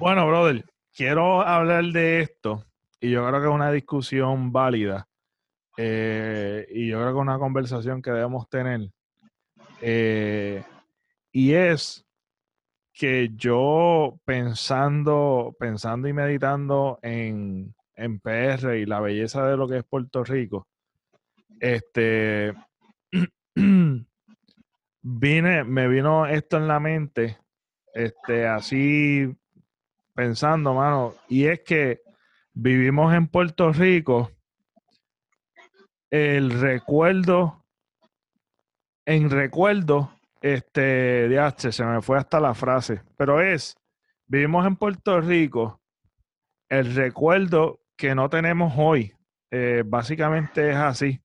Bueno, brother, quiero hablar de esto y yo creo que es una discusión válida eh, y yo creo que es una conversación que debemos tener. Eh, y es que yo pensando, pensando y meditando en, en PR y la belleza de lo que es Puerto Rico, este vine, me vino esto en la mente, este, así pensando, mano, y es que vivimos en Puerto Rico, el recuerdo, en recuerdo, este, de se me fue hasta la frase, pero es, vivimos en Puerto Rico, el recuerdo que no tenemos hoy, eh, básicamente es así.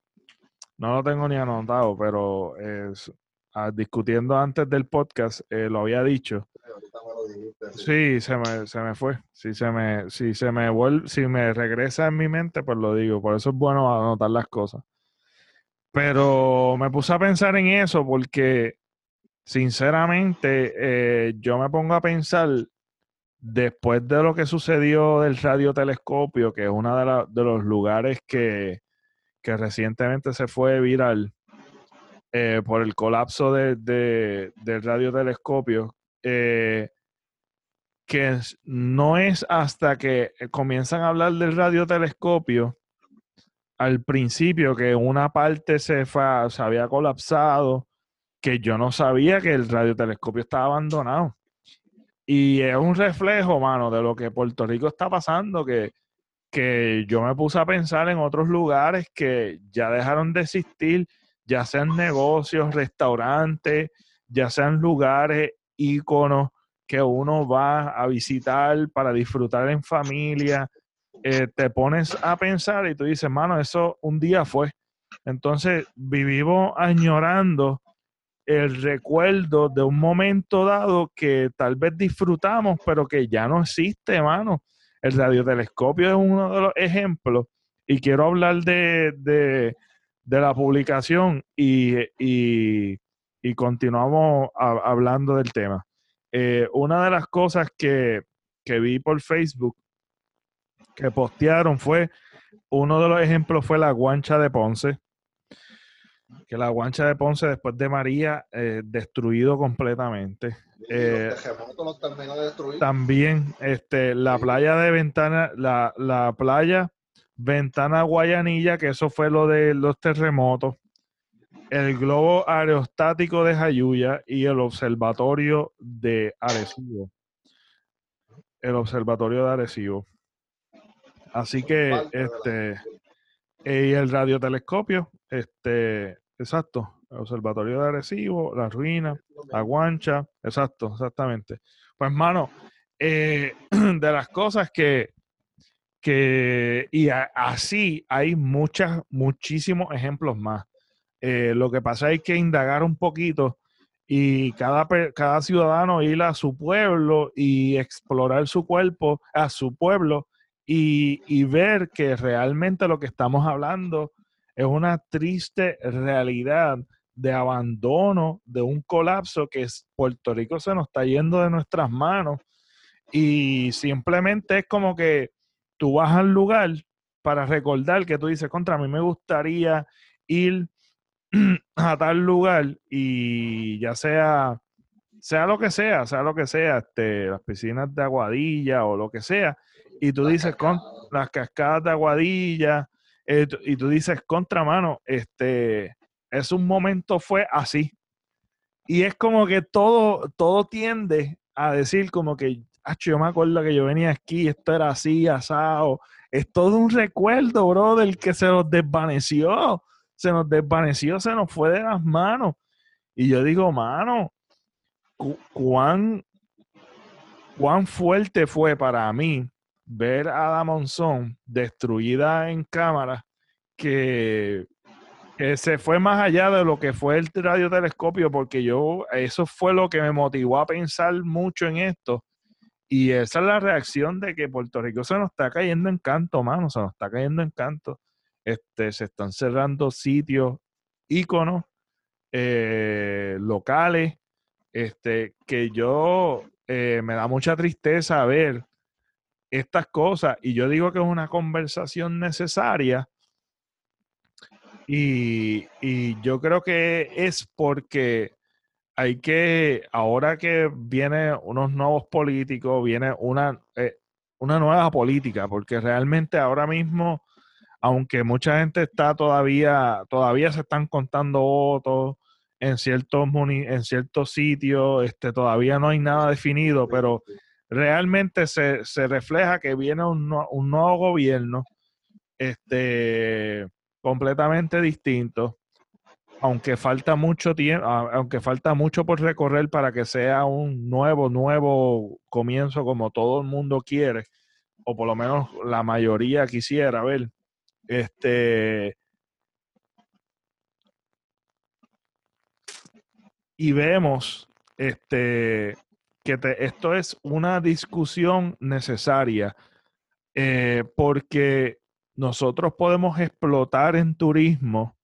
No lo tengo ni anotado, pero es, ah, discutiendo antes del podcast, eh, lo había dicho. Sí, se me, se me fue. Si se me, se me vuelve, si me regresa en mi mente, pues lo digo. Por eso es bueno anotar las cosas. Pero me puse a pensar en eso porque, sinceramente, eh, yo me pongo a pensar después de lo que sucedió del radiotelescopio, que es uno de, de los lugares que, que recientemente se fue viral eh, por el colapso de, del radiotelescopio, eh, que no es hasta que comienzan a hablar del radiotelescopio al principio que una parte se, se había colapsado, que yo no sabía que el radiotelescopio estaba abandonado. Y es un reflejo, mano, de lo que Puerto Rico está pasando, que que yo me puse a pensar en otros lugares que ya dejaron de existir, ya sean negocios, restaurantes, ya sean lugares, íconos que uno va a visitar para disfrutar en familia. Eh, te pones a pensar y tú dices, mano, eso un día fue. Entonces vivimos añorando el recuerdo de un momento dado que tal vez disfrutamos, pero que ya no existe, mano. El radiotelescopio es uno de los ejemplos y quiero hablar de, la publicación y, continuamos hablando del tema. Eh, una de las cosas que, vi por Facebook que postearon fue, uno de los ejemplos fue la guancha de Ponce, que la guancha de Ponce después de María eh, destruido completamente. Eh, también este, la playa de Ventana, la, la, playa Ventana Guayanilla, que eso fue lo de los terremotos, el globo aerostático de Jayuya y el observatorio de Arecibo. El observatorio de Arecibo. Así que, este, y el radiotelescopio, este, exacto, Observatorio de Arecibo, La Ruina, La Guancha, exacto, exactamente. Pues, mano, eh, de las cosas que, que y así hay muchas, muchísimos ejemplos más. Eh, lo que pasa es que indagar un poquito y cada, cada ciudadano ir a su pueblo y explorar su cuerpo, a su pueblo y, y ver que realmente lo que estamos hablando es una triste realidad de abandono, de un colapso que Puerto Rico se nos está yendo de nuestras manos y simplemente es como que tú vas al lugar para recordar que tú dices, contra mí me gustaría ir a tal lugar y ya sea, sea lo que sea, sea lo que sea, este, las piscinas de Aguadilla o lo que sea, y tú dices, con las cascadas de Aguadilla, eh, y tú dices, contra mano, este, es un momento fue así. Y es como que todo, todo tiende a decir como que, yo me acuerdo que yo venía aquí, esto era así, asado. Es todo un recuerdo, bro, del que se nos desvaneció. Se nos desvaneció, se nos fue de las manos. Y yo digo, mano, cuán, cuán fuerte fue para mí ver a la Monzón destruida en cámara que se fue más allá de lo que fue el radiotelescopio, porque yo, eso fue lo que me motivó a pensar mucho en esto. Y esa es la reacción de que Puerto Rico se nos está cayendo en canto, mano, se nos está cayendo en canto. Este, se están cerrando sitios, íconos, eh, locales, este, que yo, eh, me da mucha tristeza ver estas cosas y yo digo que es una conversación necesaria y, yo creo que es porque hay que, ahora que vienen unos nuevos políticos, viene una, eh, una nueva política, porque realmente ahora mismo, aunque mucha gente está todavía, todavía se están contando votos en ciertos, en ciertos sitios, este, todavía no hay nada definido, pero realmente se, refleja que viene un, un nuevo gobierno este, completamente distinto, aunque falta mucho tiempo, aunque falta mucho por recorrer para que sea un nuevo, nuevo comienzo como todo el mundo quiere, o por lo menos la mayoría quisiera ver. Este, y vemos este, que esto es una discusión necesaria eh, porque nosotros podemos explotar en turismo,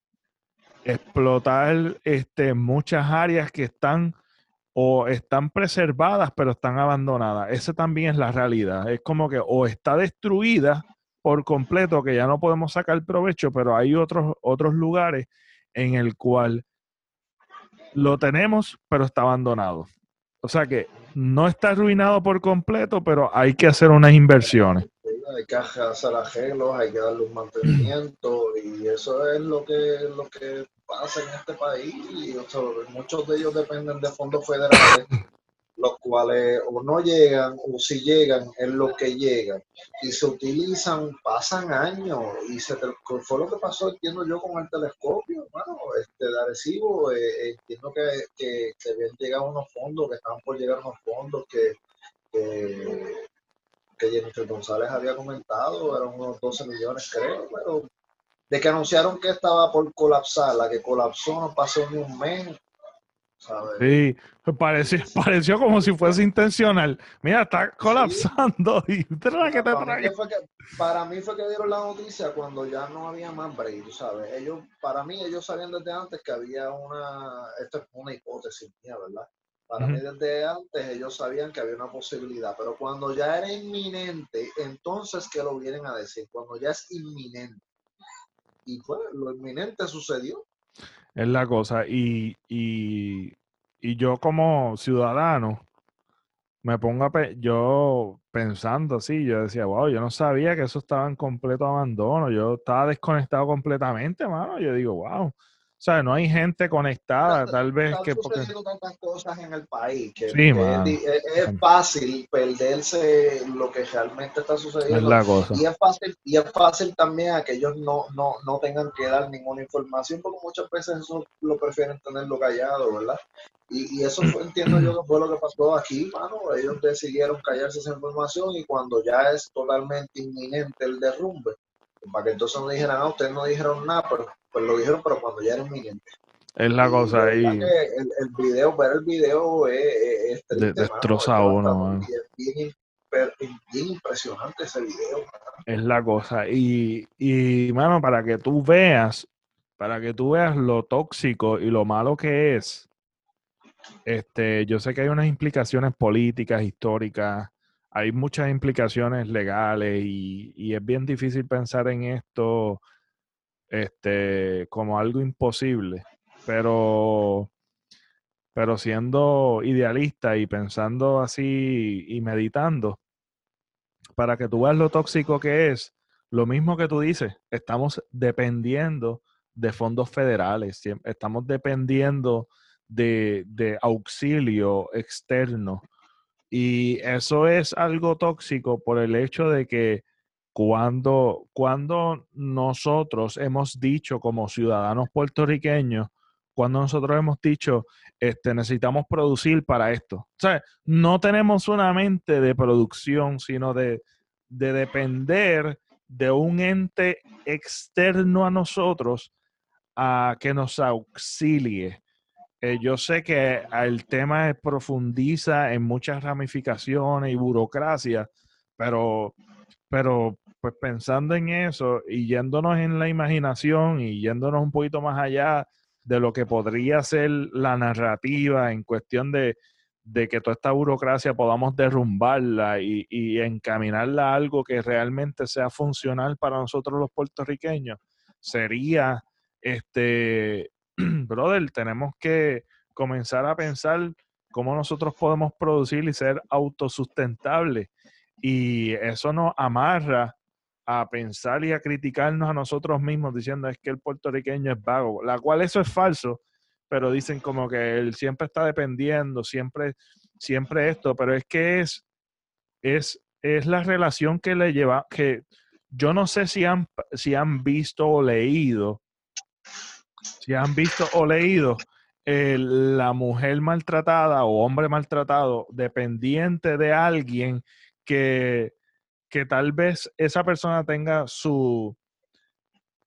explotar este, muchas áreas que están o están preservadas pero están abandonadas. Esa también es la realidad. Es como que o está destruida por completo que ya no podemos sacar provecho, pero hay otros, otros lugares en el cual lo tenemos pero está abandonado. O sea que no está arruinado por completo, pero hay que hacer unas inversiones. Hay que hacer arreglos, hay que darle un mantenimiento y eso es lo que, lo que pasa en este país. Y, muchos de ellos dependen de fondos federales los cuales o no llegan o si llegan es lo que llegan. Y se utilizan, pasan años y se fue lo que pasó, entiendo yo, con el telescopio, bueno, este, de Arecibo, eh, entiendo que, que, que, habían llegado unos fondos, que estaban por llegar unos fondos que, que, que Jennifer González había comentado, eran unos 12 millones creo, pero de que anunciaron que estaba por colapsar, la que colapsó no pasó ni un mes, Sí, pareció, pareció como si fuese intencional. Mira, está colapsando y para, que te mí fue que, para mí fue que dieron la noticia cuando ya no había más break, ¿sabes? Ellos, para mí, ellos sabían desde antes que había una, esto es una hipótesis mía, ¿verdad? Para mí desde antes ellos sabían que había una posibilidad, pero cuando ya era inminente, entonces que lo vienen a decir, cuando ya es inminente. Y fue, lo inminente sucedió. Es la cosa. Y, y, y yo como ciudadano me pongo a yo pensando así, yo decía, wow, yo no sabía que eso estaba en completo abandono, yo estaba desconectado completamente, mano. Yo digo, wow, o sea, no hay gente conectada, tal vez que... Porque... tantas cosas en el país que, es, fácil perderse lo que realmente está sucediendo. Y es fácil, y es fácil también a que ellos no, no, no tengan que dar ninguna información, porque muchas veces eso lo prefieren tenerlo callado, ¿verdad? Y, y eso fue, entiendo yo que fue lo que pasó aquí, mano. Ellos decidieron callarse esa información y cuando ya es totalmente inminente el derrumbe, para que entonces no dijeran, ah, ustedes no dijeron nada, pero pues lo dijeron, pero cuando ya era inminente. Es la cosa ahí. El, el, video, ver el video es, es destroza uno. Es bien, impresionante ese video. Es la cosa. Y, y, mano, para que tú veas, para que tú veas lo tóxico y lo malo que es, este, yo sé que hay unas implicaciones políticas, históricas, hay muchas implicaciones legales y, es bien difícil pensar en esto este, como algo imposible, pero, pero siendo idealista y pensando así y meditando, para que tú veas lo tóxico que es, lo mismo que tú dices, estamos dependiendo de fondos federales, estamos dependiendo de, de auxilio externo. Y eso es algo tóxico por el hecho de que cuando, cuando nosotros hemos dicho como ciudadanos puertorriqueños, cuando nosotros hemos dicho, este, necesitamos producir para esto. O sea, no tenemos una mente de producción, sino de, de depender de un ente externo a nosotros a que nos auxilie. Eh, yo sé que el tema profundiza en muchas ramificaciones y burocracia, pero pero pues pensando en eso y yéndonos en la imaginación y yéndonos un poquito más allá de lo que podría ser la narrativa en cuestión de, de que toda esta burocracia podamos derrumbarla y, y, encaminarla a algo que realmente sea funcional para nosotros los puertorriqueños, sería, este, brother, tenemos que comenzar a pensar cómo nosotros podemos producir y ser autosustentables. Y eso nos amarra a pensar y a criticarnos a nosotros mismos diciendo es que el puertorriqueño es vago, la cual eso es falso, pero dicen como que él siempre está dependiendo, siempre, siempre esto, pero es que es, es, es la relación que le lleva, que yo no sé si han, si han visto o leído, si han visto o leído eh, la mujer maltratada o hombre maltratado dependiente de alguien que, que tal vez esa persona tenga su,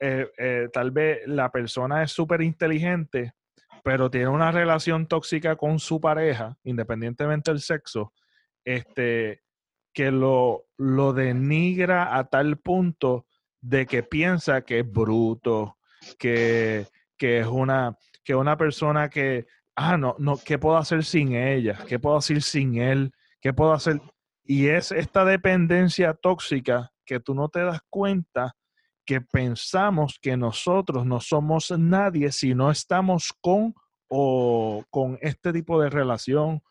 eh, eh, tal vez la persona es súper inteligente, pero tiene una relación tóxica con su pareja, independientemente del sexo, este, que lo, lo denigra a tal punto de que piensa que es bruto, que, es una, que una persona que, ah, no, no, ¿qué puedo hacer sin ella? ¿Qué puedo hacer sin él? ¿Qué puedo hacer? Y es esta dependencia tóxica que tú no te das cuenta que pensamos que nosotros no somos nadie si no estamos con o con este tipo de relación,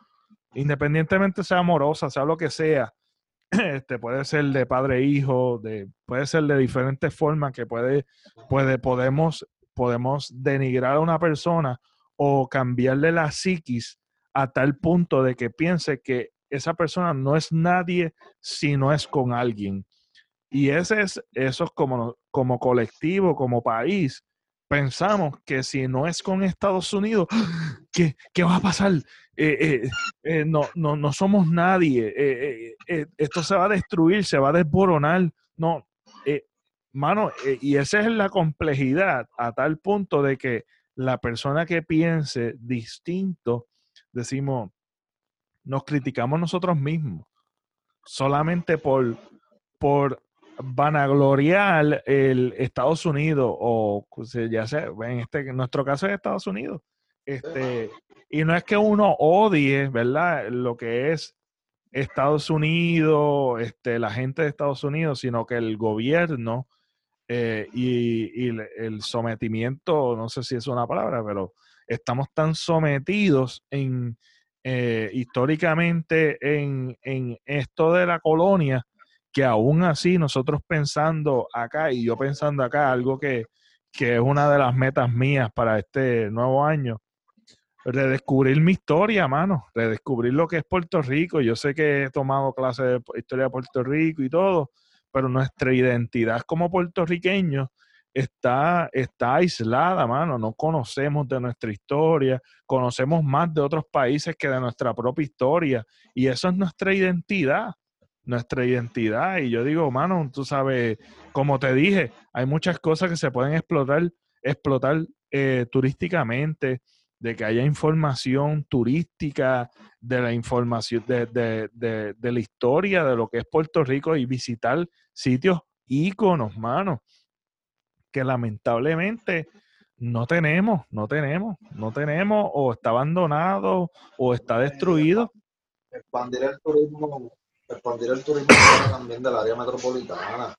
independientemente sea amorosa, sea lo que sea. Este puede ser de padre e hijo, de, puede ser de diferentes formas que puede, puede, podemos, podemos denigrar a una persona o cambiarle la psiquis a tal punto de que piense que esa persona no es nadie si no es con alguien. Y ese es, eso es como, como colectivo, como país, pensamos que si no es con Estados Unidos, ¿qué, qué va a pasar? Eh, eh, eh, no, no, no, somos nadie. esto se va a destruir, se va a desboronar. No, mano, y esa es la complejidad a tal punto de que la persona que piense distinto, decimos, nos criticamos nosotros mismos solamente por, por vanagloriar el Estados Unidos o pues, ya sea, en este nuestro caso es Estados Unidos. Este, y no es que uno odie, ¿verdad? Lo que es Estados Unidos, este, la gente de Estados Unidos, sino que el gobierno eh, y, el sometimiento, no sé si es una palabra, pero estamos tan sometidos en, eh, históricamente en, esto de la colonia, que aún así nosotros pensando acá y yo pensando acá, algo que, es una de las metas mías para este nuevo año, redescubrir mi historia, mano, redescubrir lo que es Puerto Rico. Yo sé que he tomado clases de historia de Puerto Rico y todo, pero nuestra identidad como puertorriqueños está, está aislada, mano. No conocemos de nuestra historia, conocemos más de otros países que de nuestra propia historia. Y eso es nuestra identidad, nuestra identidad. Y yo digo, mano, tú sabes, como te dije, hay muchas cosas que se pueden explotar, explotar eh, turísticamente, de que haya información turística, de la información, de, de, de, de la historia de lo que es Puerto Rico y visitar sitios íconos, mano que lamentablemente no tenemos, no tenemos, no tenemos, o está abandonado, o está destruido. Expandir el turismo, expandir el turismo también del área metropolitana.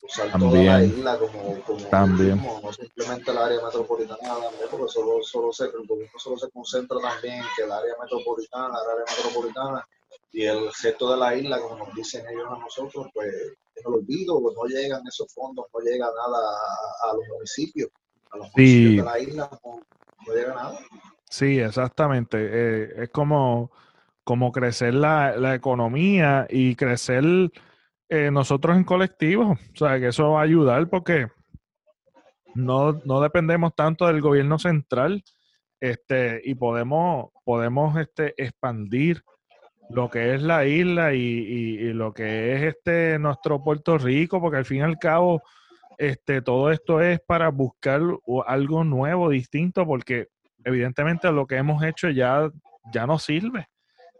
Usar toda la isla como, como también. Turismo, no simplemente el área metropolitana también, porque solo, solo se, el turismo solo se concentra también que el área metropolitana, el área metropolitana y el resto de la isla, como nos dicen ellos a nosotros, pues el olvido, no llegan esos fondos, no llega nada a, los municipios, a los municipios de la isla, no, llega nada. Sí, exactamente. Eh, es como, como crecer la, la economía y crecer eh, nosotros en colectivo. O sea, que eso va a ayudar porque no, no dependemos tanto del gobierno central este, y podemos, podemos este, expandir lo que es la isla y, lo que es este nuestro Puerto Rico, porque al fin y al cabo, este, todo esto es para buscar algo nuevo, distinto, porque evidentemente lo que hemos hecho ya, ya no sirve,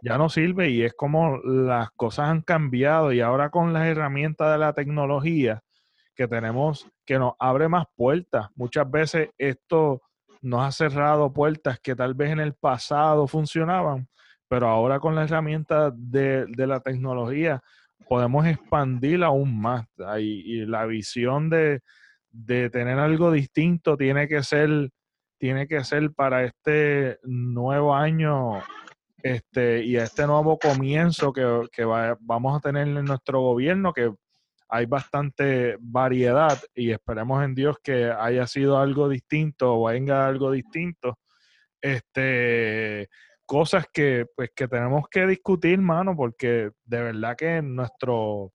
ya no sirve y es como las cosas han cambiado y ahora con las herramientas de la tecnología que tenemos, que nos abre más puertas. Muchas veces esto nos ha cerrado puertas que tal vez en el pasado funcionaban, pero ahora con la herramienta de, la tecnología podemos expandir aún más. Y, la visión de, tener algo distinto tiene que ser, tiene que ser para este nuevo año este, y este nuevo comienzo que, que vamos a tener en nuestro gobierno, que hay bastante variedad y esperemos en Dios que haya sido algo distinto o venga algo distinto. Este, cosas que, pues, que tenemos que discutir, mano, porque de verdad que nuestro,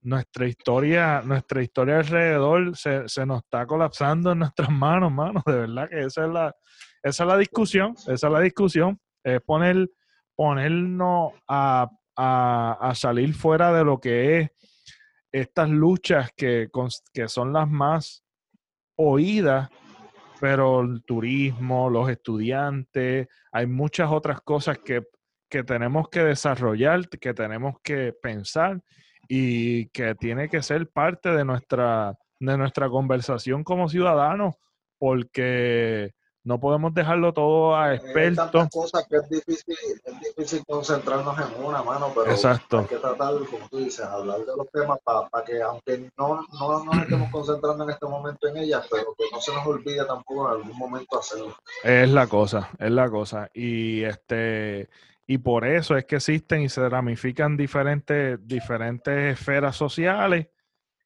nuestra historia, nuestra historia alrededor se, nos está colapsando en nuestras manos, mano. De verdad que esa es la, esa es la discusión, esa es la discusión. Es poner, ponernos a, a salir fuera de lo que es estas luchas que, que son las más oídas, pero el turismo, los estudiantes, hay muchas otras cosas que, que tenemos que desarrollar, que tenemos que pensar y que tiene que ser parte de nuestra, de nuestra conversación como ciudadanos, porque no podemos dejarlo todo a expertos. Hay tantas cosas que es difícil, es difícil concentrarnos en una mano, pero Exacto. hay que tratar, como tú dices, hablar de los temas para que, aunque no, no nos estemos concentrando en este momento en ellas, pero que no se nos olvide tampoco en algún momento hacerlo. Es la cosa, es la cosa. Y este y por eso es que existen y se ramifican diferentes, diferentes esferas sociales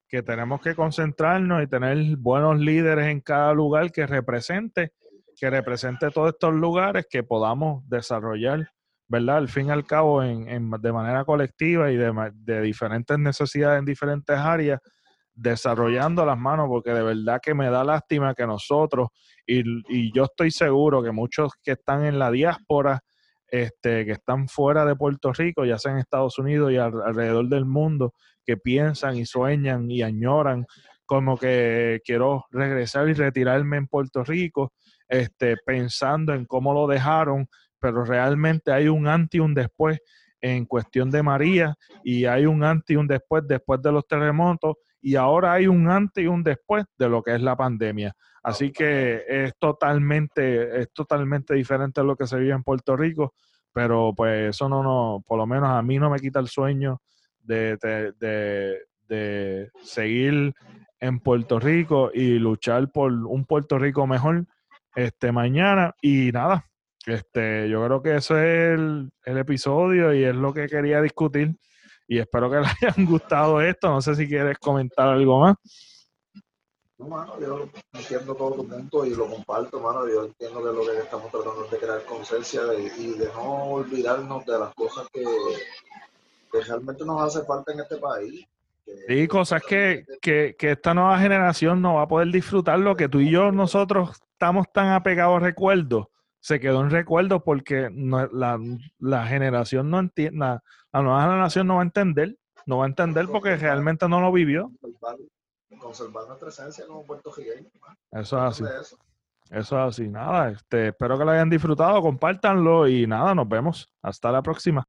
que tenemos que concentrarnos y tener buenos líderes en cada lugar que represente que represente todos estos lugares que podamos desarrollar, ¿verdad? Al fin y al cabo, en, de manera colectiva y de, diferentes necesidades en diferentes áreas, desarrollando las manos, porque de verdad que me da lástima que nosotros, y, yo estoy seguro que muchos que están en la diáspora, este, que están fuera de Puerto Rico, ya sea en Estados Unidos y alrededor del mundo, que piensan y sueñan y añoran como que quiero regresar y retirarme en Puerto Rico este, pensando en cómo lo dejaron, pero realmente hay un antes y un después en cuestión de María y hay un antes y un después después de los terremotos y ahora hay un antes y un después de lo que es la pandemia. Así que es totalmente, es totalmente diferente a lo que se vive en Puerto Rico, pero pues eso no, no por lo menos a mí no me quita el sueño de, de, de seguir en Puerto Rico y luchar por un Puerto Rico mejor este, mañana. Y nada, este, yo creo que eso es el, episodio y es lo que quería discutir. Y espero que les hayan gustado esto. No sé si quieres comentar algo más. No, mano, yo entiendo todo tu punto y lo comparto, mano. Yo entiendo que lo que estamos tratando de crear conciencia y de no olvidarnos de las cosas que, que realmente nos hace falta en este país. Sí, cosas que, que, que, esta nueva generación no va a poder disfrutar lo que tú y yo, nosotros estamos tan apegados a recuerdos, se quedó en recuerdos porque la, generación no entiende, la, nueva generación no va a entender, no va a entender porque realmente no lo vivió. Conservar, nuestra esencia como puertorriqueño. Eso es así. Eso. es así. Nada, este, espero que lo hayan disfrutado, compártanlo y nada, nos vemos. Hasta la próxima.